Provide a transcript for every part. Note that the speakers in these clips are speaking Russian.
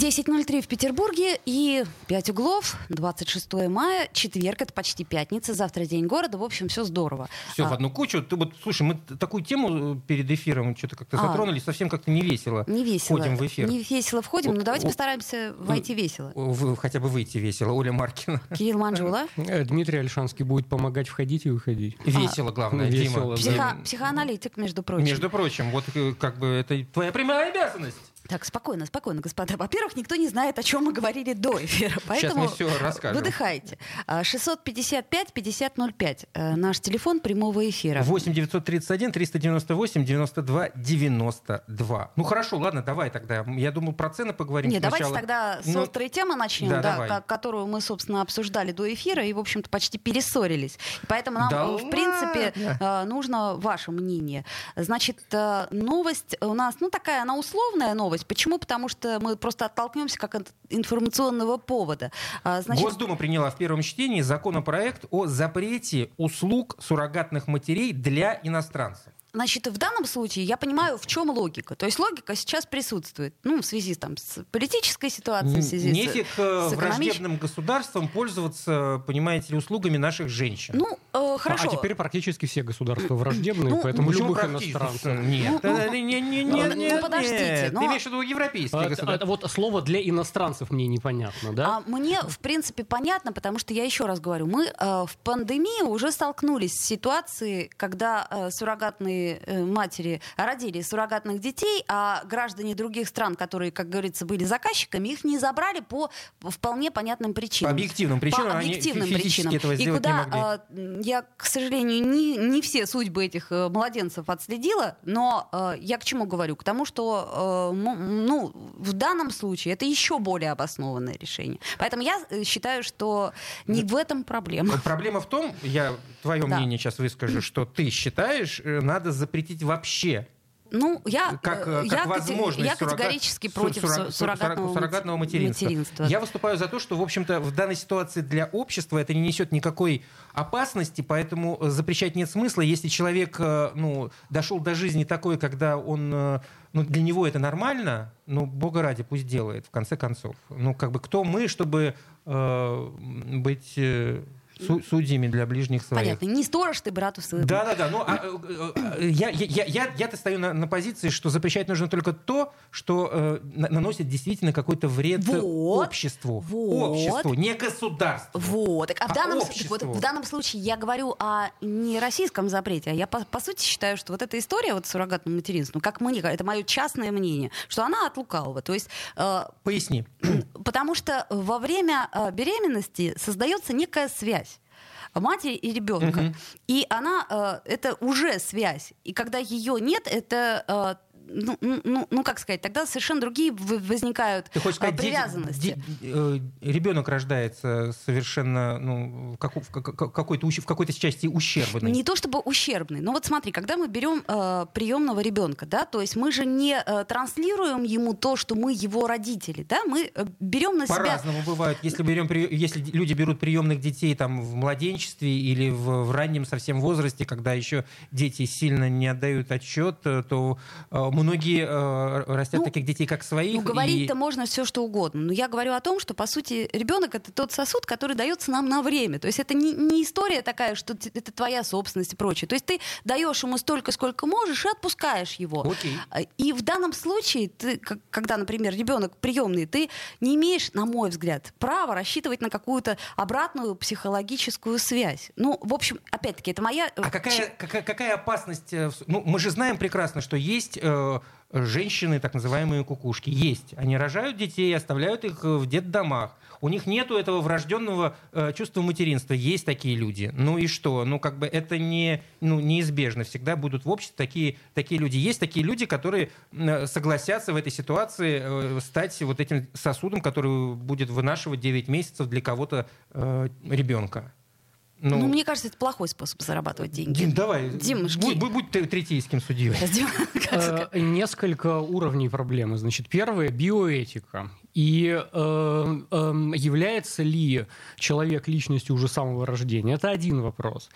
10.03 в Петербурге и 5 углов, 26 мая, четверг, это почти пятница, завтра день города, в общем, все здорово. Все А, в одну кучу. Ты вот, слушай, мы такую тему э, перед эфиром что-то как-то А. затронули, совсем как-то не весело. Не весело. Ходим в эфир. Не весело входим, но давайте постараемся войти весело. В- хотя бы выйти весело. Оля Маркина. Кирилл Манжула, Э, Дмитрий Альшанский будет помогать входить и выходить. Весело, главное, весело, Дима. да. психоаналитик, между прочим. Между прочим, вот э, как бы это твоя прямая обязанность. Так, спокойно, спокойно, господа. Во-первых, никто не знает, о чем мы говорили до эфира, поэтому мы всё расскажем. выдыхайте. А, 655-5005, э, наш телефон прямого эфира. 8 931 398 92 92. Ну хорошо, ладно, давай тогда. Я думал, про цены поговорим Нет, давайте сначала. тогда с Ну, острой темы начнем, да, да, ко- которую мы, собственно, обсуждали до эфира и, в общем-то, почти перессорились. И поэтому нам, Да э, в принципе, э, нужно ваше мнение. Значит, э, новость у нас, ну, такая, она условная новость. Почему? Потому что мы просто оттолкнемся как от информационного повода. А, Значит, Госдума приняла в первом чтении законопроект о запрете услуг суррогатных матерей для иностранцев. Значит, в данном случае я понимаю, в чем логика. То есть логика сейчас присутствует, ну, в связи там, с политической ситуацией, в связи с- Нефиг э, с экономич- враждебным государством пользоваться, понимаете ли, услугами наших женщин. Ну, э, хорошо. А теперь практически все государства враждебные, Ну, поэтому Почему любых иностранцев. Нет, Ну, ну, не, не, не, ну, не, ну, нет, подождите, но- Ты имеешь в виду европейские А, государства? а, вот слово для иностранцев мне непонятно, да? А мне, в принципе, понятно, потому что я еще раз говорю, мы э, в пандемии уже столкнулись с ситуацией, когда э, суррогатные э, матери родили суррогатных детей, а граждане других стран, которые, как говорится, были заказчиками, их не забрали по вполне понятным причинам. По объективным причинам, По объективным причинам. этого И куда, э, я, к сожалению, не, не все судьбы этих э, младенцев отследила, но э, я к чему говорю? К тому, что ну, в данном случае это еще более обоснованное решение. Поэтому я считаю, что не в этом проблема. Проблема в том, я твое Да. мнение сейчас выскажу, что ты считаешь, надо запретить вообще Ну, я, как, э, э, я, как кате- возможность я суррога- категорически су- против суррог- су- суррогатного, суррогатного материнства. материнства. Я выступаю за то, что, в общем-то, в данной ситуации для общества это не несет никакой опасности, поэтому э, запрещать нет смысла. Если человек э, ну, дошел до жизни такой, когда он, э, ну, для него это нормально, ну, бога ради, пусть делает, в конце концов. Ну, как бы, кто мы, чтобы э, быть э, су- судьями для ближних своих? Понятно. Не сторож ты брату своему. Да, да, да. Ну, а, э, я, я, я, я-то стою на, на позиции, что запрещать нужно только то, что э, на- наносит действительно какой-то вред Вот. обществу. Вот. Обществу, не государству. Вот. Так, а в, А данном, обществу? вот в данном случае я говорю о не российском запрете, а я по, по сути считаю, что вот эта история вот с суррогатным материнством, как мне, это мое частное мнение, что она от лукавого. То есть э, Поясни. Потому что во время э, беременности создается некая связь матери и ребенка. Мгм. И она, э, это уже связь. И когда ее нет, это, э, ну, ну, ну, как сказать, тогда совершенно другие возникают Ты хочешь сказать, дети- привязанности. де- э, ребенок рождается совершенно ну, в, како- в ка- ка- какой-то, в какой-то части ущербный. Не то чтобы ущербный, но вот смотри, когда мы берем э, приемного ребенка, да, то есть мы же не э, транслируем ему то, что мы его родители, да, мы э, берем на себя По-разному бывает. Если, берем, если люди берут приемных детей там, в младенчестве или в, в раннем совсем возрасте, когда еще дети сильно не отдают отчет, э, то э, многие э, растят Ну, таких детей как своих. Ну, и- говорить-то можно все что угодно. Но я говорю о том, что, по сути, ребенок это тот сосуд, который дается нам на время. То есть это не, не история такая, что это твоя собственность и прочее. То есть ты даешь ему столько, сколько можешь, и отпускаешь его. Окей. А, И в данном случае, ты, когда, например, ребенок приемный, ты не имеешь, на мой взгляд, права рассчитывать на какую-то обратную психологическую связь. Ну, в общем, опять-таки, это моя... э, А какая, какая, какая опасность? э, Ну, мы же знаем прекрасно, что есть э, женщины, так называемые кукушки. Есть. Они рожают детей, оставляют их э, в детдомах. У них нету этого врожденного э, чувства материнства. Есть такие люди. Ну и что? Ну, как бы это не, ну, неизбежно. Всегда будут в обществе такие, такие люди. Есть такие люди, которые э, согласятся в этой ситуации э, стать вот этим сосудом, который будет вынашивать 9 месяцев для кого-то э, ребенка. Ну, ну, мне кажется, это плохой способ зарабатывать деньги. Дим, давай. Димушки. Будь, будь, будь ты третейским судьей. Э, несколько уровней проблемы. Значит, первое – биоэтика. И э, э, является ли человек личностью уже с самого рождения? Это один вопрос.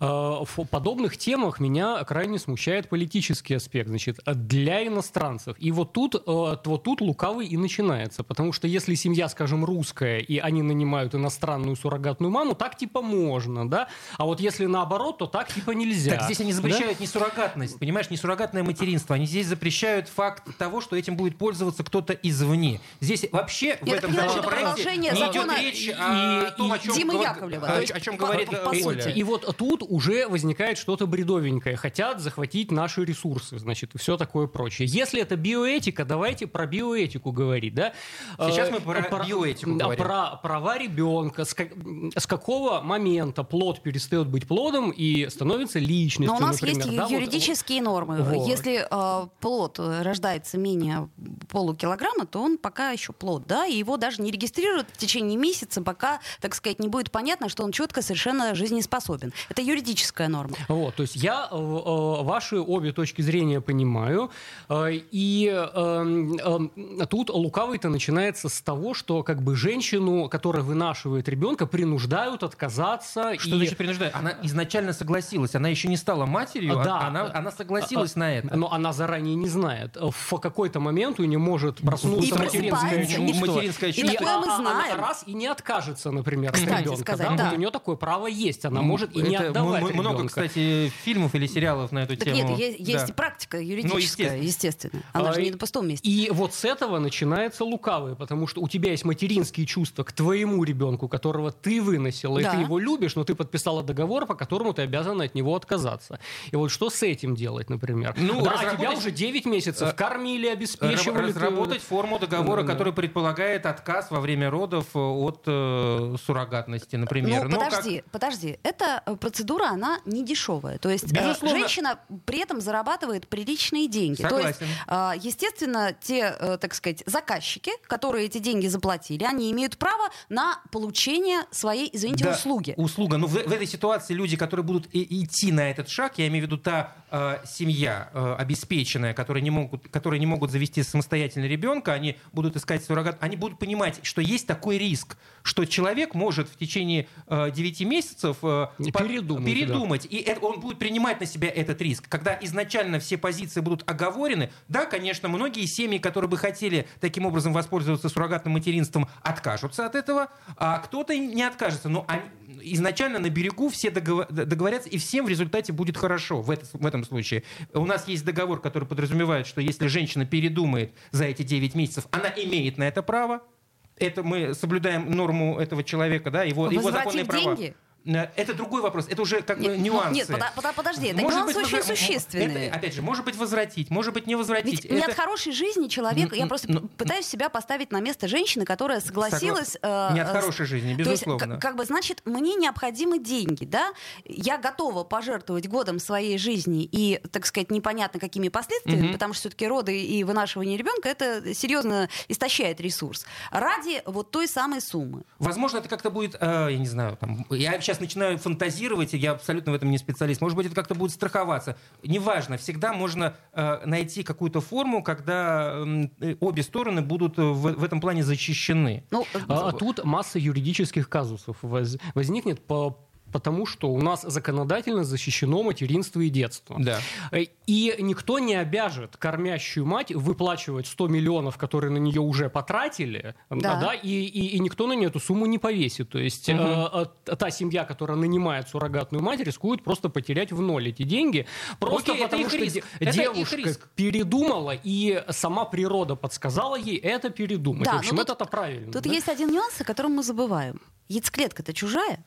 Э, в подобных темах меня крайне смущает политический аспект. Значит, для иностранцев. И вот тут, э, вот тут лукавый и начинается. Потому что если семья, скажем, русская, и они нанимают иностранную суррогатную маму, так типа можно, да? А вот если наоборот, то так типа нельзя. Так здесь они запрещают да? не суррогатность, понимаешь, не суррогатное материнство. Они здесь запрещают факт того, что этим будет пользоваться кто-то извне. Здесь вообще в этом законопроекте не идет речь о том, о чем, Димы Яковлева. О, о чем говорит по, по Оля. И вот тут уже возникает что-то бредовенькое. Хотят захватить наши ресурсы, значит, и все такое прочее. Если это биоэтика, давайте про биоэтику говорить, да? Сейчас мы про, про биоэтику говорим. Про права ребенка, с, как, с какого момента плод перестает быть плодом и становится личностью, Но у нас например, есть да? юридические вот, нормы. Вот. Если э, плод рождается менее полукилограмма, то он пока еще плод, да, и его даже не регистрируют в течение месяца, пока, так сказать, не будет понятно, что он четко совершенно жизнеспособен. Это юридическая норма. Вот, то есть я э, э ваши обе точки зрения понимаю, э, и э, э, тут лукавый-то начинается с того, что как бы женщину, которая вынашивает ребенка, принуждают отказаться. Что и... значит принуждают? Она изначально согласилась, она еще не стала матерью, да. А она, она согласилась а, на это. Но она заранее не знает. В какой-то момент у нее может проснуться и материнское чувство. Материнское чувство. И такое мы знаем. Она раз и не откажется, например, Кстати, от ребенка. сказать, да? да. Вот у нее такое право есть. Она может и не отдавать Много, ребенка. кстати, фильмов или сериалов на эту так тему. Нет, есть, есть да. практика юридическая, ну, естественно. естественно. Она а, же не на пустом месте. И вот с этого начинается лукавое, потому что у тебя есть материнские чувства к твоему ребенку, которого ты выносила, да. и ты его любишь, но ты подписала договор, по которому ты обязана от него отказаться. И вот что с этим делать, например? Ну, да, а тебя уже 9 месяцев э, кормили, обеспечивали. Разработать ты... форму договора, да. который предполагает отказ во время родов от э, суррогатности, например. Ну, подожди, как... подожди. Эта э, процедура, она не дешевая. То есть э, Безусловно. женщина при этом зарабатывает приличные деньги. Согласен. То есть, э, естественно, те, э, так сказать, заказчики, которые эти деньги заплатили, они имеют право на получение своей, извините, да, услуги. Услуга. Ну, в, в этой ситуации люди, которые будут и, идти на этот шаг, я имею в виду та э, семья э, обеспеченная, которая не могут, которые не могут завести самостоятельно ребенка, они будут искать суррогат, они будут понимать, что есть такой риск, что человек может в течение э, 9 месяцев э, передумать, передумать да. и это, он будет принимать на себя этот риск. Когда изначально все позиции будут оговорены, да, конечно, многие семьи, которые бы хотели таким образом воспользоваться суррогатным материнством, откажутся от этого, а кто-то не откажется. Но они, изначально на берегу все договорятся, и всем в результате будет хорошо в, это, в этом случае. У нас есть договор, который подразумевает, что если женщина передумает за эти 9 месяцев, она имеет на это право. Это мы соблюдаем норму этого человека, да, его, его законные права. деньги? Э, это другой вопрос. Это уже как бы нюансы. Нет, под, подожди, это может нюансы быть, очень возра... существенные. Это, опять же, может быть возвратить, может быть не возвратить. Ведь это... не от хорошей жизни человека. Я просто ну, пытаюсь себя поставить на место женщины, которая согласилась. Э, не от хорошей жизни, безусловно. То есть, как бы, значит, мне необходимы деньги, да? Я готова пожертвовать годом своей жизни и, так сказать, непонятно какими последствиями, mm потому что все-таки роды и вынашивание ребенка это серьезно истощает ресурс. Ради вот той самой суммы. Возможно, это как-то будет, э, я не знаю, там, я сейчас сейчас начинаю фантазировать, и я абсолютно в этом не специалист. Может быть, это как-то будет страховаться. Неважно, всегда можно э, найти какую-то форму, когда э, обе стороны будут в, в этом плане защищены. Ну, а, а тут масса юридических казусов воз, возникнет по потому что у нас законодательно защищено материнство и детство. Да. Э, и никто не обяжет кормящую мать выплачивать 100 миллионов, которые на нее уже потратили, да. Да, и, и, и никто на нее эту сумму не повесит. То есть угу. э, э, та семья, которая нанимает суррогатную мать, рискует просто потерять в ноль эти деньги, просто Окей, потому что риск. девушка передумала, и сама природа подсказала ей это передумать. Да, в общем, это, это правильно. Тут да? есть один нюанс, о котором мы забываем. Яйцеклетка-то чужая.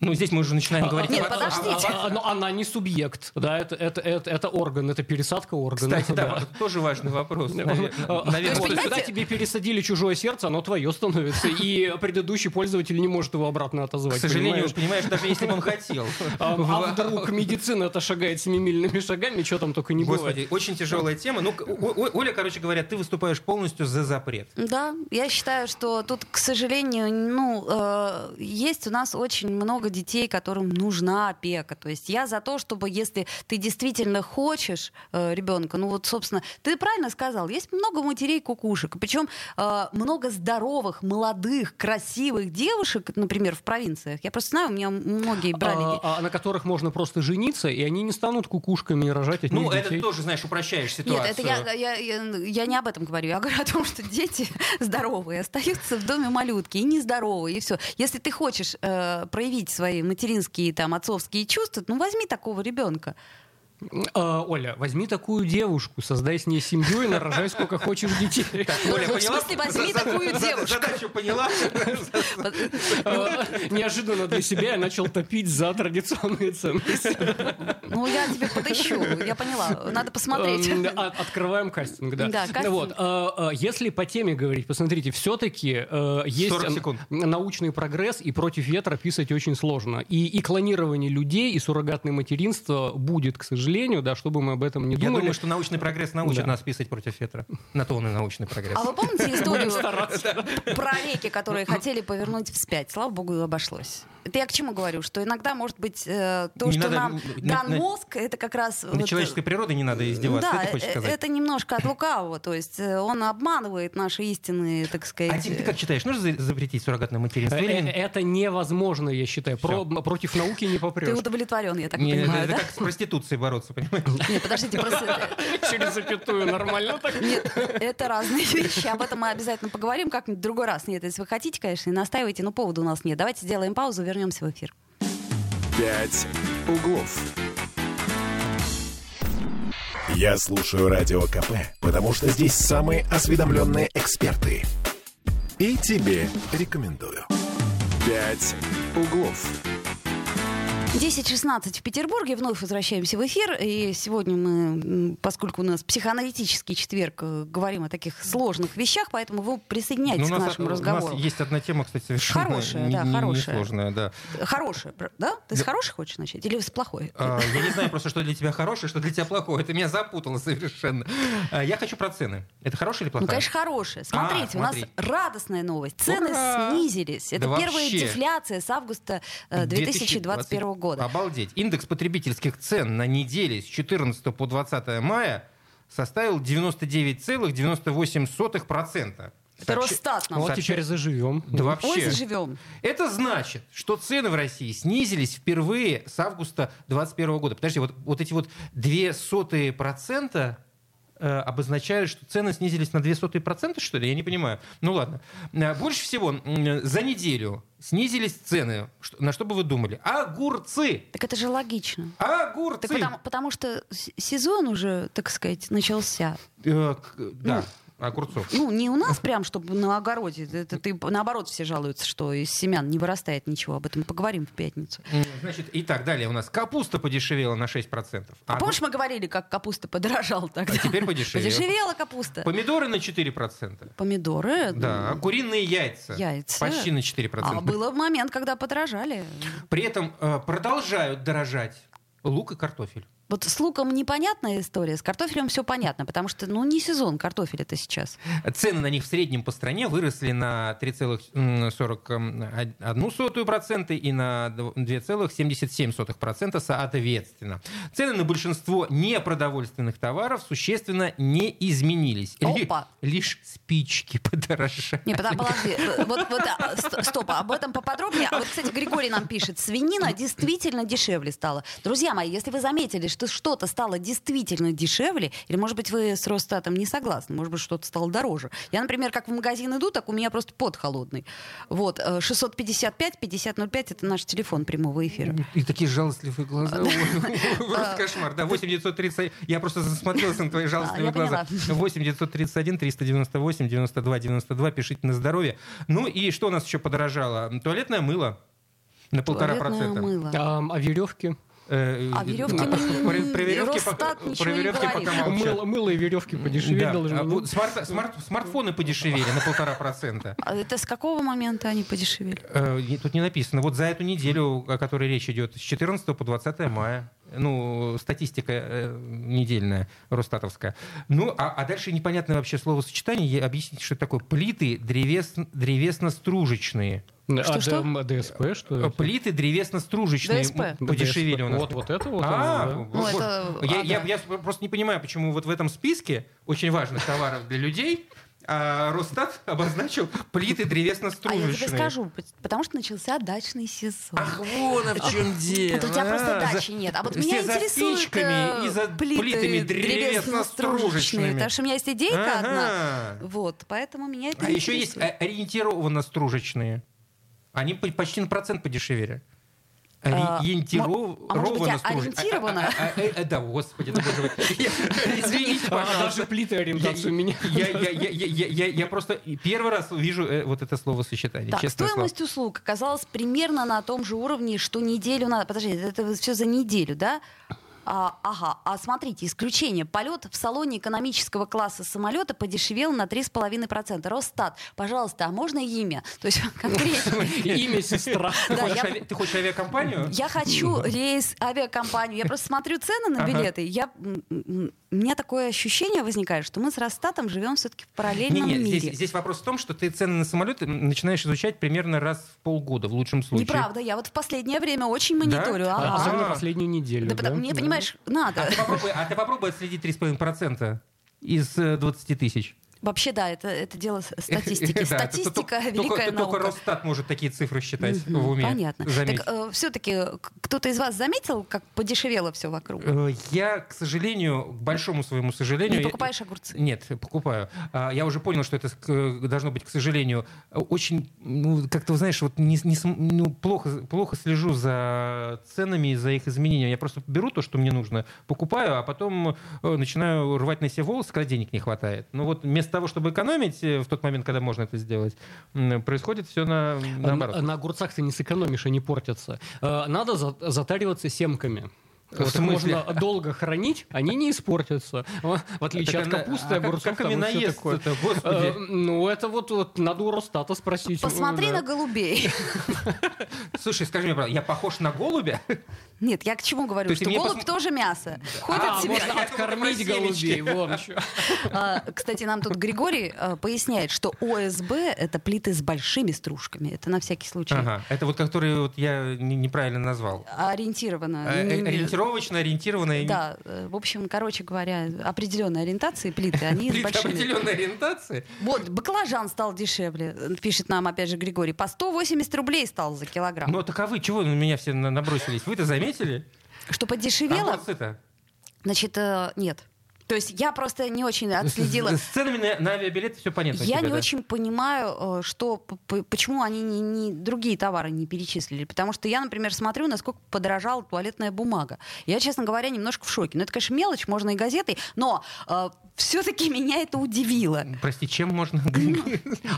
Ну, здесь мы уже начинаем говорить... Нет, о- подождите. А- а- но она не субъект, да, это, это, это, это орган, это пересадка органа. Кстати, да, тоже важный вопрос. Наверное, А, есть, когда тебе пересадили чужое сердце, оно твое становится, и предыдущий пользователь не может его обратно К отозвать. сожалению, понимаешь? даже если бы он хотел. А, а вдруг медицина это шагает семимильными шагами, что там только не Господи, бывает. очень тяжелая тема. Ну, Оля, короче говоря, ты выступаешь полностью за запрет. Да, я считаю, что тут, к сожалению, ну, э, есть у нас очень много детей, которым нужна опека. То есть я за то, чтобы если ты действительно хочешь э, ребенка, ну вот, собственно, ты правильно сказал, есть много матерей кукушек, причем э, много здоровых, молодых, красивых девушек, например, в провинциях. Я просто знаю, у меня многие брали... А, а на которых можно просто жениться, и они не станут кукушками и рожать от Ну, них это детей. тоже, знаешь, упрощаешь Нет, ситуацию. это я, я, я, я не об этом говорю. Я говорю о том, что дети здоровые остаются в доме малютки и нездоровые, и все. Если ты хочешь э, проявить свои материнские, там, отцовские чувства, ну возьми такого ребенка. А, Оля, возьми такую девушку, создай с ней семью и нарожай сколько хочешь детей. Оля, Ну, в поняла? смысле, возьми такую девушку. Задачу поняла? А, Неожиданно для себя я начал топить за традиционные ценности. Ну, я тебе подыщу, я поняла. Надо посмотреть. Открываем кастинг, да. Да, кастинг. Вот, а, а, если по теме говорить, посмотрите, все-таки есть 40 н- секунд. научный прогресс, и против ветра писать очень сложно. И, и клонирование людей, и суррогатное материнство будет, к сожалению, да, чтобы мы об этом не Я думали. думаю, что научный прогресс научит Да. нас писать против ветра. На то он и научный прогресс. А вы помните историю про реки, которые хотели повернуть вспять? Слава богу, обошлось. Это я к чему говорю? Что иногда, может быть, э, то, Не что надо нам на- дан на- мозг, это как раз... Над вот, э, человеческой природой не надо издеваться, да, ты хочешь э, сказать? это немножко от лукавого, то есть он обманывает наши истинные, так сказать... А ты, ты как считаешь, нужно за- запретить суррогатное материнство? Или? Это невозможно, я считаю. Про- против науки не Ты попрешь. удовлетворен, я так Не, понимаю, это да? как с проституцией бороться, понимаешь? Нет, подождите, просто... Через запятую нормально так. Нет, это разные вещи. Об этом мы обязательно поговорим как-нибудь в другой раз. Нет, если вы хотите, конечно, и настаивайте, но повода у нас нет. Давайте сделаем паузу, вернемся в эфир. «Пять углов». Я слушаю Радио КП, потому что здесь самые осведомленные эксперты. И тебе рекомендую. «Пять углов». 10.16 в Петербурге. Вновь возвращаемся в эфир. И сегодня мы, поскольку у нас психоаналитический четверг, э, говорим о таких сложных вещах, поэтому вы присоединяйтесь Ну, к у, нас, нашему у разговору. нас есть одна тема, кстати, совершенно Хорошая, не- да, не- хорошая. несложная, да. Хорошая, да? Ты с хорошей хочешь начать? Или с плохой? А, Я не знаю просто, что для тебя хорошее, что для тебя плохое. Это меня запутало совершенно. А, Я хочу про цены. Это хорошая или плохая? Ну, конечно, хорошая. Смотрите, у нас радостная новость. Цены Ура! снизились. Это Да первая вообще. дефляция с августа э, 2021 года. Обалдеть. Индекс потребительских цен на неделе с 14 по 20 мая составил 99,98%. Это Росстат нам. Вот теперь заживем. Да вообще. Ой, заживем. Это значит, что цены в России снизились впервые с августа 2021 года. Подожди, вот, вот эти вот две сотые процента э, обозначают, что цены снизились на две сотые процента, что ли? Я не понимаю. Ну ладно. Э, Больше всего за неделю снизились цены. На что бы вы думали? Огурцы! Так это же логично. Огурцы! Так потому, потому что сезон уже, так сказать, начался. Э, да, огурцов. Ну, не у нас прям, чтобы на огороде. Это ты, наоборот, все жалуются, что из семян не вырастает ничего. Об этом поговорим в пятницу. Значит, итак, далее у нас капуста подешевела на 6%. А Огур- помнишь, мы говорили, как капуста подорожала тогда? А теперь подешевела. Подешевела капуста. Помидоры на 4%. Помидоры. Да, куриные яйца. Яйца. Почти на 4%. А был момент, когда подорожали. При этом э, продолжают дорожать лук и картофель. Вот с луком непонятная история, с картофелем все понятно, потому что, ну, не сезон картофеля это сейчас. Цены на них в среднем по стране выросли на 3,41% и на 2,77% соответственно. Цены на большинство непродовольственных товаров существенно не изменились. Ли- Опа. лишь спички подорожали. Не, подо- подожди, вот, вот, а, ст- стоп, об этом поподробнее. А вот, кстати, Григорий нам пишет, свинина действительно дешевле стала. Друзья мои, если вы заметили, что что-то стало действительно дешевле, или, может быть, вы с Росстатом не согласны, может быть, что-то стало дороже. Я, например, как в магазин иду, так у меня просто пот холодный. Вот, э, 655-5005 это наш телефон прямого эфира. И такие жалостливые глаза. Просто кошмар. Да, 8 930... Я просто засмотрелся на твои жалостливые А, глаза. 8 931 398 92 92. Пишите на здоровье. Ну и что у нас еще подорожало? Туалетное мыло. На полтора Туалетное процента. мыло. А, а веревки? Э, А веревки а, мы- про- про веревки Росстат пока- ничего про не веревки пока молчат. Мыло, мыло и веревки подешеветь Да. должны. А вот смарт- смарт- смартфоны подешевели на полтора процента. А Это с какого момента они подешевели? Э, Тут не написано. Вот за эту неделю, о которой речь идет, с 14 по 20 мая. Ну, статистика э, недельная, Росстатовская. Ну, а, а дальше непонятное вообще словосочетание. Я- Объясните, что это такое. Плиты древес, древесно-стружечные. А Что-что? ДМ- ДСП, что Э, это? Плиты древесно-стружечные ДСП. подешевели у нас. Вот, вот это вот. А, оно, да. Ну, это- я, а, я- да. я просто не понимаю, почему вот в этом списке очень важных товаров для людей а Росстат обозначил плиты А я древесно-стружечные. тебе скажу, потому что начался дачный сезон. Ах, вон в чем дело. Вот у тебя просто А, дачи нет. А вот меня спичками э, и за плитами древесно-стружечными. Потому что у меня есть идейка одна. Вот, поэтому меня это А еще есть э, ориентированно-стружечные. Они по- почти на процент подешевели. А, Ориентированно а может быть, я ориентирована? Да, господи, да, боже мой. Извините, А, даже пожалуйста. плиты ориентацию меня. Я, просто первый раз вижу э, вот это словосочетание. Так, стоимость услуг оказалась примерно на том же уровне, что неделю назад. Подожди, это все за неделю, да? А, ага, а смотрите, исключение. Полет в салоне экономического класса самолета подешевел на 3,5%. Росстат, пожалуйста, а можно имя? То есть конкретно. Имя сестра. Ты, Да, хочешь я- ави- ты хочешь авиакомпанию? Я хочу рейс, авиакомпанию. Я просто смотрю цены на билеты. Я, у меня такое ощущение возникает, что мы с Росстатом живем все-таки в параллельном Не, не, мире. здесь, здесь вопрос в том, что ты цены на самолеты начинаешь изучать примерно раз в полгода, в лучшем случае. Неправда, я вот в последнее время очень мониторю. Да? ага. Особенно А. последнюю неделю. Да, потому- мне, понимаешь, надо. А ты попробуй, а ты попробуй отследить 3,5% из э, 20 тысяч. Вообще, да, это, это дело статистики. Статистика великая только, наука. Только Росстат может такие цифры считать в уме. Понятно. Так все-таки кто-то из вас заметил, как подешевело все вокруг? Э, Я, к сожалению, к большому своему сожалению... Не покупаешь огурцы? Нет, покупаю. А, Я уже понял, что это должно быть, к сожалению, очень, ну, как-то, знаешь, вот не, не ну, плохо, плохо слежу за ценами и за их изменениями. Я просто беру то, что мне нужно, покупаю, а потом э, начинаю рвать на себе волосы, когда денег не хватает. Ну вот вместо того, чтобы экономить э, в тот момент, когда можно это сделать, происходит все на, наоборот. На, на огурцах ты не сэкономишь, они портятся. Э, Надо за- затариваться семками. В Вот их смысле? можно долго хранить, они не испортятся. В отличие Так от капусты, а как- огурцов как там и такое. это, Э? Ну, это вот, вот надо у Росстата спросить. Посмотри Да. на голубей. Слушай, скажи мне, правда, я похож на голубя? Нет, я к чему говорю, То есть что голубь тоже мясо. Ходит А, себе. можно откормить голубей. Вон что. А, Кстати, нам тут Григорий а, поясняет, что ОСБ — это плиты с большими стружками. Это на всякий случай. Ага, это вот которые вот я не- неправильно назвал. Ориентировано. Э, Ориентированно. и- Да, э, в общем, короче говоря, определенной ориентации плиты, они большими. определенной ориентации. Вот, баклажан стал дешевле, э, пишет нам опять же Григорий. По 180 рублей стал за килограмм. Ну так а вы чего на меня все на- набросились? Вы-то заметили? Что подешевело? Огурцы-то. Значит, э, нет. То есть я просто не очень отследила. С, с ценами на, на авиабилеты все понятно. Я тебя, не да? очень понимаю, э, что, почему они не, не- другие товары не перечислили. Потому что я, например, смотрю, насколько подорожала туалетная бумага. Я, честно говоря, немножко в шоке. Ну, это, конечно, мелочь, можно и газетой, но все-таки меня это удивило. Прости, чем можно?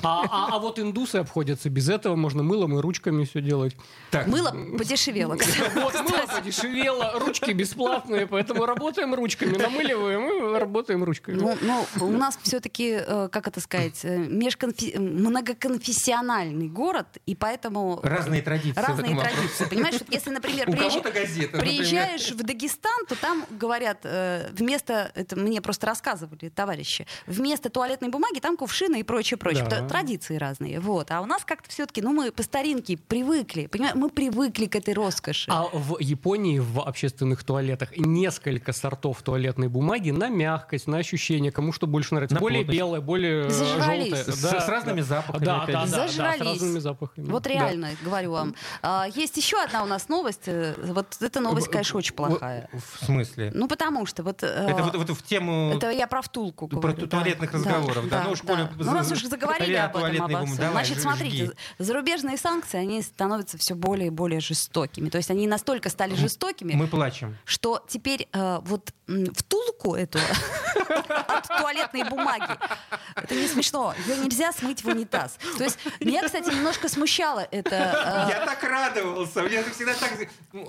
А, а- а вот индусы обходятся без этого, можно мылом и ручками все делать. Так, Мыло подешевело. Вот мыло подешевело, ручки бесплатные, поэтому работаем ручками, намыливаем и работаем ручками. Ну, ну, у нас все-таки, как это сказать, э, межконфи- многоконфессиональный город, и поэтому... Разные традиции Разные традиции. Понимаешь, вот если, например, приезж- газета, например. приезжаешь в Дагестан, то там говорят, э, вместо, это мне просто рассказывали товарищи, вместо туалетной бумаги там кувшины и прочее, прочее. Да. Традиции разные. Вот. А у нас как-то все-таки, ну, мы по старинке привыкли. Понимаешь, мы привыкли к этой роскоши. А в Японии в общественных туалетах несколько сортов туалетной бумаги на мягкость, на ощущение, кому что больше нравится. На более плотность. белое, более Зажрались. желтое. С- с разными запахами, Да, опять да, да, да, Зажрались. с разными запахами. Вот Да. реально, говорю вам. А, есть еще одна у нас новость. Вот эта новость, конечно, очень плохая. В смысле? Ну, потому что вот... э, Это вот, вот в тему... Это я про втулку Про говорю. ту- да. туалетных разговоров, да. Ну уж коли Ну, раз уж заговорили за- об этом, обо всем. давай, Значит, ж- смотрите, жги. зарубежные санкции, они становятся все более и более жестокими. То есть они настолько стали жестокими, Мы плачем. что теперь э, вот втулку эту от туалетной бумаги. Это не смешно. Ее нельзя смыть в унитаз. То есть меня, кстати, немножко смущало это. Э, я так радовался. Мне всегда так...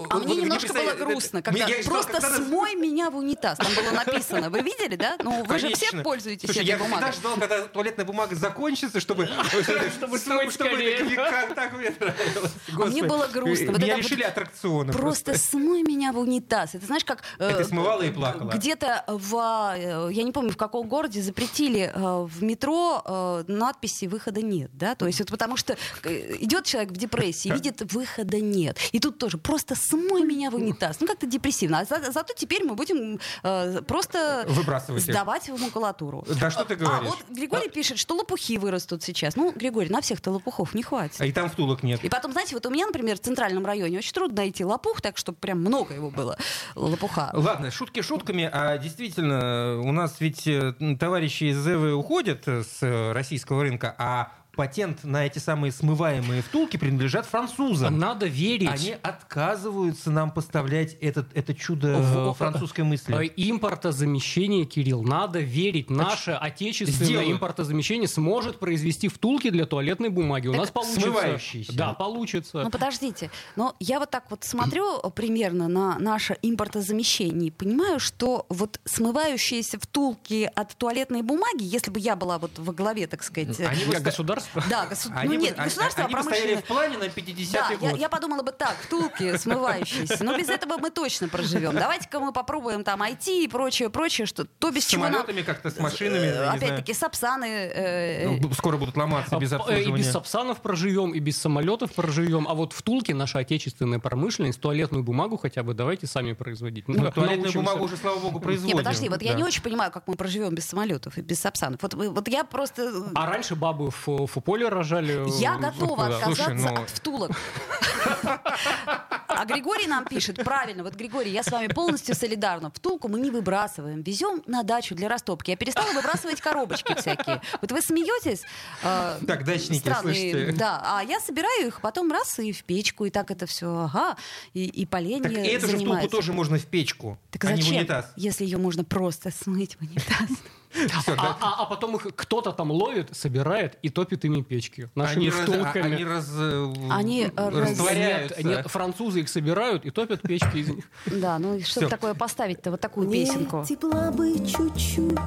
А мне немножко было грустно, когда просто смой меня в унитаз. Там было написано. Вы видели, да? Ну, вы же все пользуетесь этой бумагой. Я всегда ждал, когда туалетная бумага закончится, чтобы... Чтобы смыть. Так мне нравилось. А мне было грустно. Меня лишили аттракциона. Просто смой меня в унитаз. Это знаешь, как... Э, ты смывала и плакала. Где-то в... Э, я не помню, в каком городе запретили э, в метро надписи «выхода нет». Да? То есть это потому что идет человек в депрессии, видит «выхода нет». И тут тоже просто смой меня в унитаз. Ну, как-то депрессивно. А за, зато теперь мы будем просто Выбрасывать сдавать их. в макулатуру. Да что ты говоришь? А вот Григорий а... пишет, что лопухи вырастут сейчас. Ну, Григорий, на всех-то лопухов не хватит. А и там втулок нет. И потом, знаете, вот у меня, например, в центральном районе очень трудно найти лопух, так что прям много его было, лопуха. Ладно, шутки шутками, а действительно, у нас ведь э, товарищи из ЗЭВы уходят с российского рынка, а патент на эти самые смываемые втулки принадлежат французам. Надо верить. Они отказываются нам поставлять этот, это чудо в, французской мысли. Э, импортозамещение, Кирилл, надо верить. Наше отечественное Сделаю. импортозамещение сможет произвести втулки для туалетной бумаги. Так У нас получится. Смывающиеся. Да, получится. Ну подождите, но я вот так вот смотрю примерно на наше импортозамещение и понимаю, что вот смывающиеся втулки от туалетной бумаги, если бы я была вот во главе, так сказать... Они я государство государство? Да, госу... они ну нет, бы, государство, они, а промышленное. в плане на 50-й да, год. Я, я подумала бы так, втулки смывающиеся. Но без этого мы точно проживем. Давайте-ка мы попробуем там IT и прочее, прочее, что то без с чего самолетами нам... как-то, с машинами. Э, опять-таки, сапсаны. Э... Ну, скоро будут ломаться без обслуживания. И без сапсанов проживем, и без самолетов проживем. А вот втулки наша отечественная промышленность, туалетную бумагу хотя бы давайте сами производить. Ну, туалетную бумагу уже, слава богу, производим. Нет, подожди, вот да. я не очень понимаю, как мы проживем без самолетов и без сапсанов. Вот, вот я просто... А раньше бабы в, в поле рожали я готова отказаться Слушай, ну... от втулок. А Григорий нам пишет, правильно, вот Григорий, я с вами полностью солидарна. Втулку мы не выбрасываем, везем на дачу для растопки. Я перестала выбрасывать коробочки всякие. Вот вы смеетесь. Э, так, дачники, странные, слушайте. Да, а я собираю их потом раз и в печку, и так это все, ага, и, и поленье Так эту же втулку тоже можно в печку, так а зачем, не в унитаз. если ее можно просто смыть в унитаз? Все, а, а, а потом их кто-то там ловит, собирает и топит ими печки. Нашими они втулками. Раз, они раз, э, они растворяются. Нет, нет, французы их собирают и топят печки из них. Да, ну что такое поставить-то, вот такую песенку? тепла бы чуть-чуть,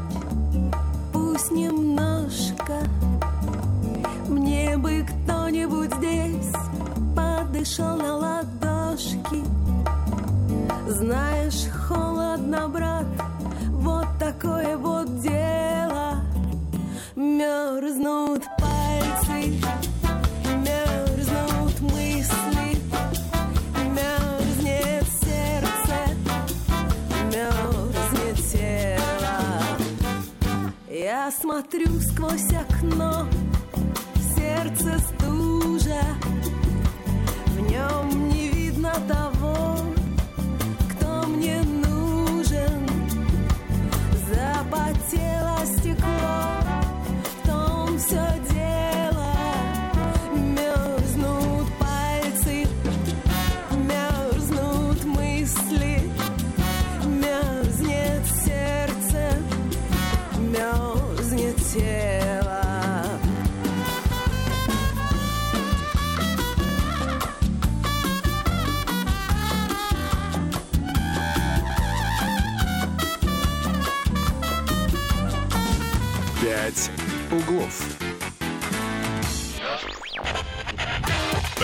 пусть немножко. Мне бы кто-нибудь здесь подышал на ладошки. Знаешь, холодно, брат, вот такое вот дело. Мерзнут пальцы, мерзнут мысли Мерзнет сердце, мерзнет тело. Я смотрю сквозь окно, сердце стужа. В нем не видно того, запотело стекло, в том все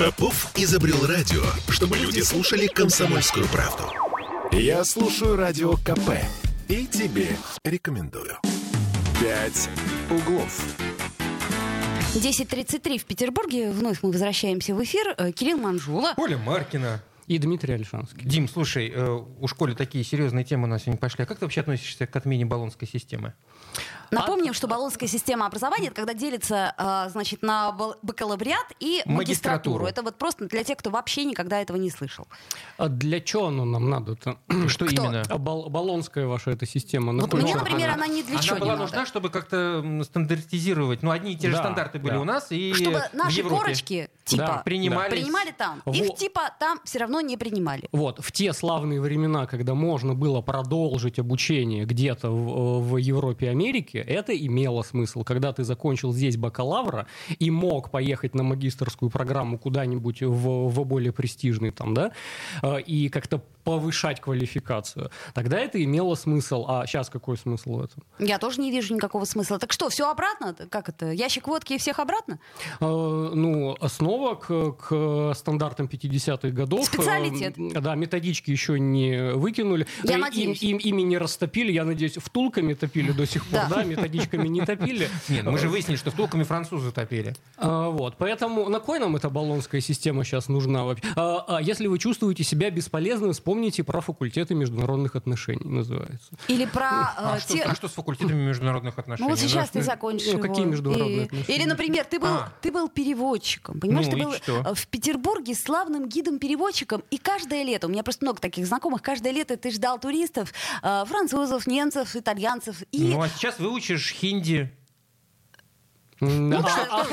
Попов изобрел радио, чтобы люди слушали комсомольскую правду. Я слушаю радио КП и тебе рекомендую. «Пять углов». 10.33 в Петербурге. Вновь мы возвращаемся в эфир. Э, Кирилл Манжула. Оля Маркина. И Дмитрий Альшанский. Дим, слушай, э, у школе такие серьезные темы у нас сегодня пошли. А как ты вообще относишься к отмене баллонской системы? Напомним, а... что баллонская система образования это когда делится э, значит, на бакалавриат и магистратуру. магистратуру. Это вот просто для тех, кто вообще никогда этого не слышал. А для чего оно нам надо-то? Что Кто? именно? А бал- баллонская ваша эта система. Вот мне, например, она, она не для чего Она была нужна, чтобы как-то стандартизировать. Ну, одни и те же да, стандарты были да. у нас и Чтобы наши в Европе. корочки типа. Да, принимались. Принимали там. Их Во- типа там все равно не принимали. Вот, в те славные времена, когда можно было продолжить обучение где-то в, в Европе и Америке, это имело смысл. Когда ты закончил здесь бакалавра и мог поехать на магистрскую программу куда-нибудь в, в более престижный там, да, э, и как-то повышать квалификацию, тогда это имело смысл. А сейчас какой смысл в этом? Я тоже не вижу никакого смысла. Так что, все обратно? Как это? Ящик водки и всех обратно? Э, ну, снова к, к стандартам 50-х годов. Специалитет. Э, Да, методички еще не выкинули. Я Э, надеюсь. Им, им- ими не растопили, я надеюсь, втулками топили до сих пор, Да. да, методичками не топили. Нет, мы же выяснили, что втулками французы топили. А, Вот, поэтому на кой нам эта баллонская система сейчас нужна вообще? А, а если вы чувствуете себя бесполезным, вспомните про факультеты международных отношений, называется. Или про А, э, что, а что с факультетами международных отношений? Ну вот сейчас ты закончишь ну, его. какие международные отношения? Или, например, ты был, переводчиком. Понимаешь, Ну ты был э, в Петербурге славным гидом-переводчиком. И каждое лето, у меня просто много таких знакомых, каждое лето ты ждал туристов, э, французов, немцев, итальянцев. И Ну а сейчас выучишь хинди. Да, а-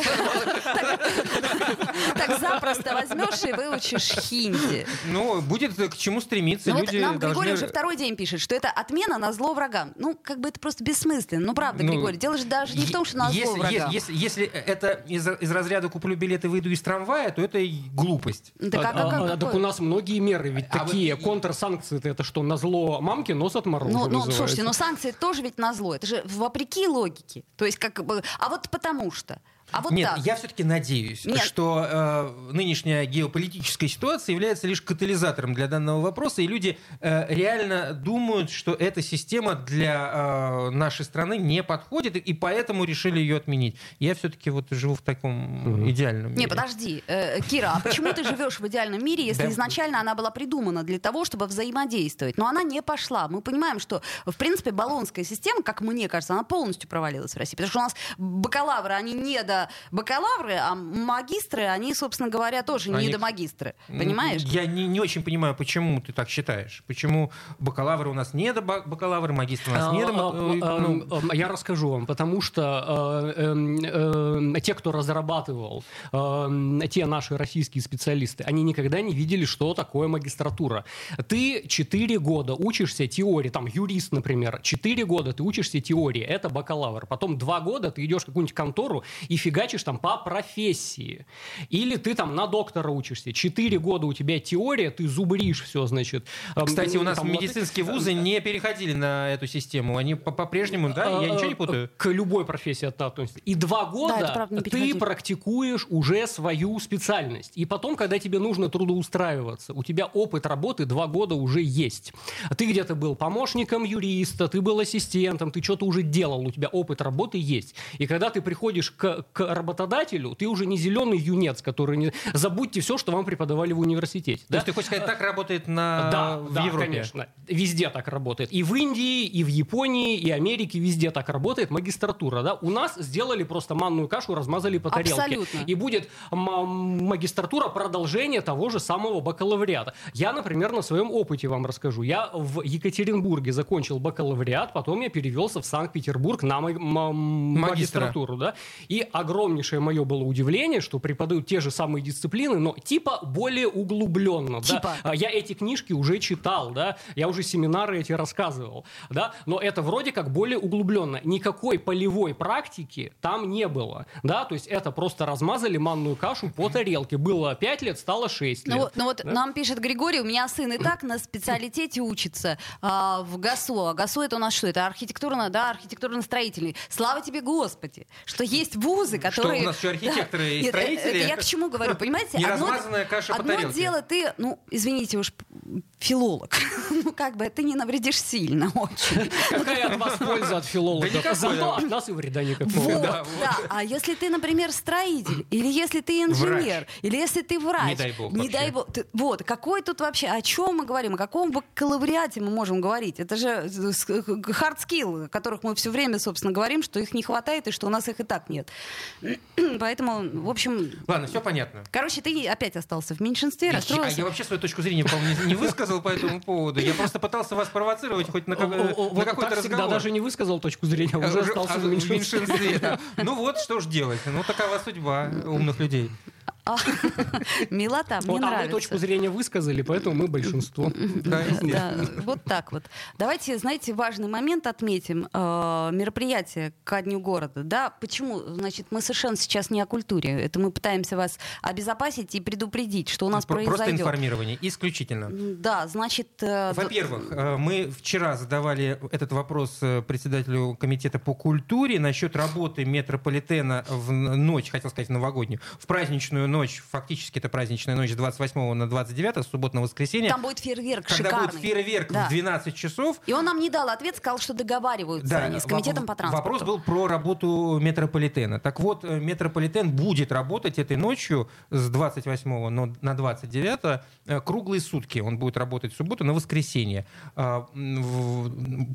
так запросто возьмешь и выучишь хинди. Ну, будет к чему стремиться. Ну вот нам. Григорий уже второй день пишет, что это отмена на зло врагам. Ну, как бы это просто бессмысленно. Ну, правда, Ну, Григорий, дело же даже не в том, что на зло врагам. если, это из, разряда куплю билеты, выйду из трамвая, то это и глупость. Так, а а- а- так у нас многие меры ведь такие. Контрсанкции это что, на зло мамки нос от мороза Ну, ну, слушайте, но санкции тоже ведь на зло. Это же вопреки логике. То есть как бы... А вот потому что. А вот Нет, так. я все-таки надеюсь, Нет. что э, нынешняя геополитическая ситуация является лишь катализатором для данного вопроса, и люди э, реально думают, что эта система для э, нашей страны не подходит, и поэтому решили ее отменить. Я все-таки вот живу в таком идеальном мире. Не, подожди, э, Кира, а почему ты живешь в идеальном мире, если Да. изначально она была придумана для того, чтобы взаимодействовать? Но она не пошла. Мы понимаем, что, в принципе, баллонская система, как мне кажется, она полностью провалилась в России. Потому что у нас бакалавры, они не до бакалавры, а магистры, они, собственно говоря, тоже не Они- до магистры. Понимаешь? Я не, не очень понимаю, почему ты так считаешь. Почему бакалавры у нас не до ба- бакалавры, магистры у нас не до... А, а, э, ну, а, а, Я расскажу вам, потому что э, э, э, те, кто разрабатывал э, те наши российские специалисты, они никогда не видели, что такое магистратура. Ты 4 года учишься теории, там юрист, например, 4 года ты учишься теории, это бакалавр. Потом 2 года ты идешь в какую-нибудь контору и фигачишь там по профессии. Или ты там на доктора учишься. 4 года у тебя теория, ты зубришь все, значит. Эм, Кстати, у нас там вот- медицинские вузы не переходили на эту систему. Они по- по-прежнему, да? Я ничего не путаю? К любой профессии это относится. И два года правда, не ты практикуешь уже свою специальность. И потом, когда тебе нужно трудоустраиваться, у тебя опыт работы два года уже есть. Ты где-то был помощником юриста, ты был ассистентом, ты что-то уже делал, у тебя опыт работы есть. И когда ты приходишь к, к работодателю, ты уже не зеленый юнец, который не... Забудьте все, что вам преподавали в университете. То да? есть ты хочешь сказать, так работает на... Да, в да, Европе? конечно. Везде так работает. И в Индии, и в Японии, и Америке везде так работает магистратура. Да? У нас сделали просто манную кашу, размазали по тарелке. Абсолютно. И будет м- магистратура продолжение того же самого бакалавриата. Я, например, на своем опыте вам расскажу. Я в Екатеринбурге закончил бакалавриат, потом я перевелся в Санкт-Петербург на ма- ма- Магистра. магистратуру. Да? И огромнейшее мое было удивление, что преподают те же самые дисциплины, но типа более углубленно. да. Типа? А, Я эти книжки уже читал, да, я уже семинары эти рассказывал, да, но это вроде как более углубленно. Никакой полевой практики там не было, да, то есть это просто размазали манную кашу по тарелке. Было 5 лет, стало 6 лет. Ну, вот- ну вот Да? нам пишет Григорий, у меня сын и так на специалитете учится а, в ГАСО. А ГАСО это у нас что? Это архитектурно, да, архитектурно-строительный. Слава тебе, Господи, что есть вузы, которые... у нас еще архитекторы и Нет, э, строители? это я к чему говорю, понимаете? Не Одно- каша по Одно тарелке. дело ты, ну, извините уж, филолог. ну, как бы, ты не навредишь сильно очень. Какая от вас польза от филологов? Да. Зато от нас и вреда никакого. Вот, Да, да. А если ты, например, строитель, или если ты инженер, или если ты врач, Не дай бог не вообще. дай бог, ты- вот какой тут вообще, о чем мы говорим, о каком бакалавриате мы можем говорить? Это же hard skill, о которых мы все время, собственно, говорим, что их не хватает и что у нас их и так нет. Поэтому, в общем, Ладно, все понятно. короче, ты опять остался в меньшинстве, Я, а расстроился. я вообще свою точку зрения, по-моему, не, не высказал по этому поводу. Я просто пытался вас провоцировать хоть на, как- какой-то разговор. даже не высказал точку зрения, а А уже уже- остался а в в меньшинстве. да. Ну вот, что ж делать. Ну, такова судьба умных людей. А, Милота, мне Вот, а мы нравится. точку зрения высказали, поэтому мы большинство. Да, Да, вот так вот. Давайте, знаете, важный момент отметим. Э, мероприятие ко Дню города. Да, почему? Значит, мы совершенно сейчас не о культуре. Это мы пытаемся вас обезопасить и предупредить, что у нас Про- Просто произойдет. информирование, исключительно. Да, значит... э, Во-первых, э, мы вчера задавали этот вопрос э, председателю комитета по культуре насчет работы метрополитена в ночь, хотел сказать новогоднюю, в праздничную ночь, фактически это праздничная ночь с 28 на 29, с суббота на воскресенье, Там будет фейерверк когда шикарный. будет фейерверк Да. в 12 часов. И он нам не дал ответ, сказал, что договариваются они с комитетом по транспорту. Вопрос был про работу метрополитена. Так вот, э, метрополитен будет работать этой ночью с 28 но- на 29 э, круглые сутки. Он будет работать в субботу на воскресенье. А,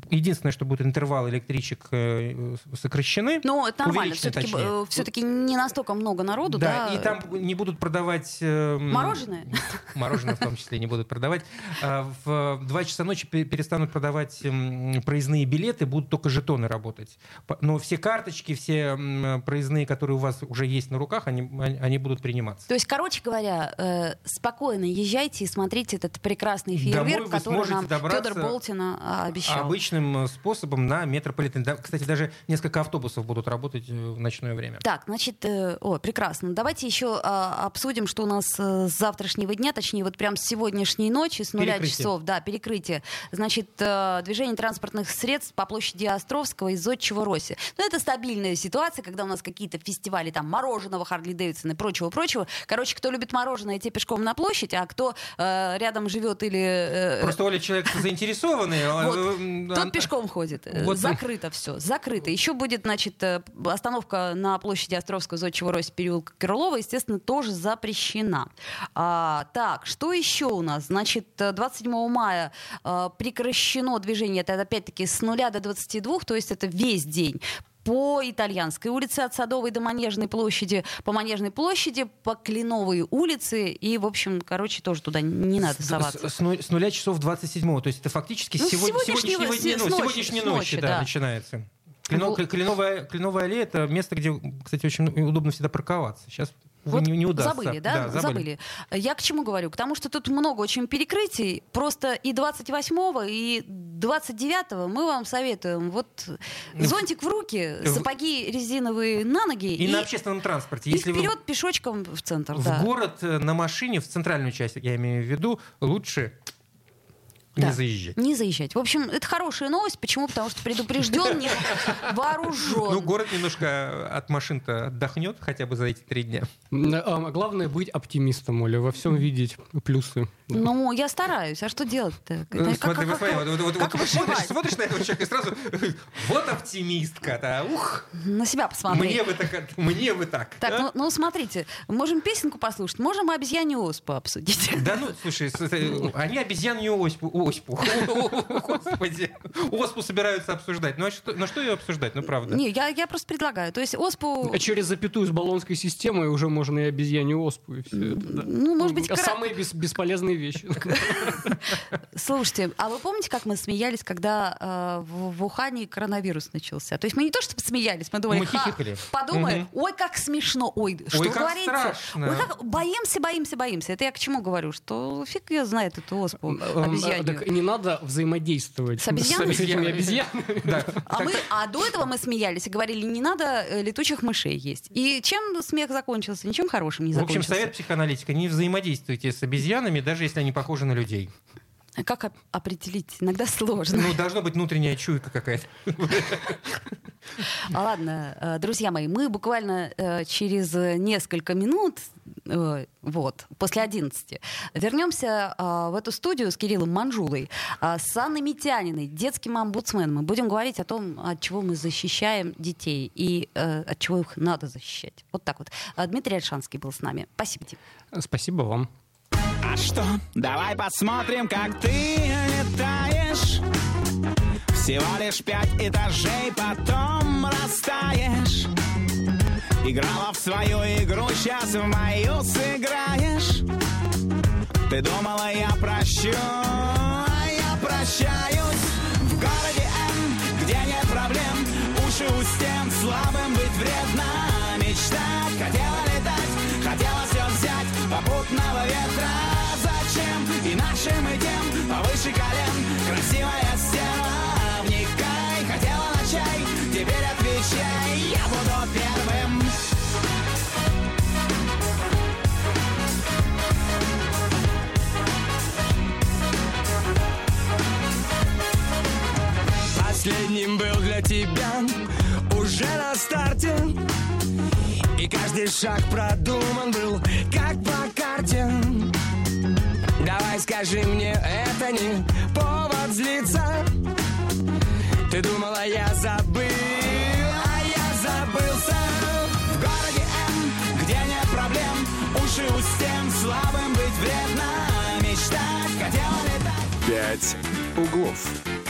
Единственное, что будет интервал электричек э, сокращены. Но это нормально. Все-таки, все-таки не настолько много народу, да? Да, и там не будут продавать... э, Мороженое? Мороженое в том числе не будут продавать. А, В 2 часа ночи пе- перестанут продавать м, проездные билеты, будут только жетоны работать. Но все карточки, все м, проездные, которые у вас уже есть на руках, они, они- будут приниматься. То есть, короче говоря, э, спокойно езжайте и смотрите этот прекрасный фейерверк, который нам Федор Болтина а, обещал. Обычным э, способом на метрополитен. Да, Кстати, даже несколько автобусов будут работать э, в ночное время. Так, значит, о, прекрасно. Давайте еще а, обсудим, что у нас э, с завтрашнего дня, точнее, вот прям с сегодняшней ночи, с нуля Перекрытие. часов, да, перекрытие. Значит, э, движение транспортных средств по площади Островского из Зодчего Роси. Ну, это стабильная ситуация, когда у нас какие-то фестивали там мороженого, Харли Дэвидсона и прочего-прочего. Короче, кто любит мороженое, те пешком на площадь, а кто э, рядом живет или... э, Просто Оля человек заинтересованный. а, э, Тот а- пешком ходит. Э. Закрыто все. Закрыто. Еще будет, значит, э, остановка на площади Островского Зодчего Роси переулка Крылова, естественно, тоже запрещена. А, так, что еще у нас? Значит, э, 27 мая э, прекращено движение, это опять-таки с нуля до 22, то есть это весь день по Итальянской улице от Садовой до Манежной площади, по Манежной площади, по Кленовой улице. И, в общем, короче, тоже туда не надо соваться. С, с ну- с нуля часов 27 то есть это фактически Ну, сегодня- сегодняшнего- сегодняшнего дня, с ну, ночи, сегодняшней ночи, ночи, да, да. начинается. Клино- Ну- кленовая, кленовая аллея это место, где, кстати, очень удобно всегда парковаться. Сейчас Вот не, не удастся. забыли, да? забыли. Я к чему говорю? К тому, что тут много очень перекрытий. Просто и 28-го, и 29-го мы вам советуем вот зонтик в руки, сапоги резиновые на ноги И, на общественном транспорте. и Если вы вперед пешочком в центр. в да. город э, на машине, в центральную часть, я имею в виду, лучше не Да. заезжать. Не заезжать. В общем, это хорошая новость. Почему? Потому что предупрежден, не вооружен. Ну, город немножко от машин-то отдохнет хотя бы за эти три дня. М, а, Главное быть оптимистом, Оля, во всем видеть плюсы. Ну, я стараюсь. А что делать-то? Смотришь, на этого человека и сразу вот оптимистка-то, ух, На себя посмотри. мне бы так, мне бы так. Так, ну, ну смотрите, можем песенку послушать, можем обезьянью оспу обсудить. Да ну, слушай, с- они обезьянью оспу, оспу, господи, оспу собираются обсуждать. Ну а что, ну что ее обсуждать, ну правда. Не, я, я просто предлагаю. То есть оспу, А через запятую с баллонской системой уже можно и обезьянью оспу, и все это, да. ну, может быть, кра- Самые бес- бесполезные вещи. Слушайте, а вы помните, как мы смеялись, когда э, в, в Ухане коронавирус начался? То есть мы не то чтобы смеялись, мы думали, Мы «Ха, хихикали. подумаем, Мгм. ой, как смешно, ой, что Ой, как говорится? страшно. Ой, как боимся, боимся, боимся. Это я к чему говорю? Что фиг ее знает эту оспу Эм, обезьянью. Так не надо взаимодействовать С обезьянами? с этими обезьянами. Да. А, мы, а до этого мы смеялись и говорили, не надо э, летучих мышей есть. И чем смех закончился? Ничем хорошим не В общем, закончился. совет психоаналитика, не взаимодействуйте с обезьянами, даже если они похожи на людей. Как оп- определить? Иногда сложно. Ну, должна быть внутренняя чуйка какая-то. А Ладно, э, друзья мои, мы буквально э, через несколько минут, э, вот, после 11, вернемся в эту студию с Кириллом Манжулой, с Анной Митяниной, детским омбудсменом. Мы будем говорить о том, от чего мы защищаем детей и от чего их надо защищать. Вот так вот. Дмитрий Альшанский был с нами. Спасибо, Дим. Спасибо вам. А что? Давай посмотрим, как ты летаешь. Всего лишь пять этажей, потом растаешь. Играла в свою игру, сейчас в мою сыграешь. Ты думала, я прощу, а я прощаюсь. В городе М, где нет проблем, уши у стен, слабым быть вредно. Мечтать, хотела попутного ветра. Зачем? И нашим и тем повыше колен. Красивая стена, вникай Хотела на чай, теперь отвечай Я буду первым. Последним был для тебя уже на старте. И каждый шаг продуман был, как по карте. Давай скажи мне, это не повод злиться. Ты думала, я забыл, а я забылся. В городе М, где нет проблем Уши у стен, слабым быть вредно. Мечтать, хотела летать. «Пять углов».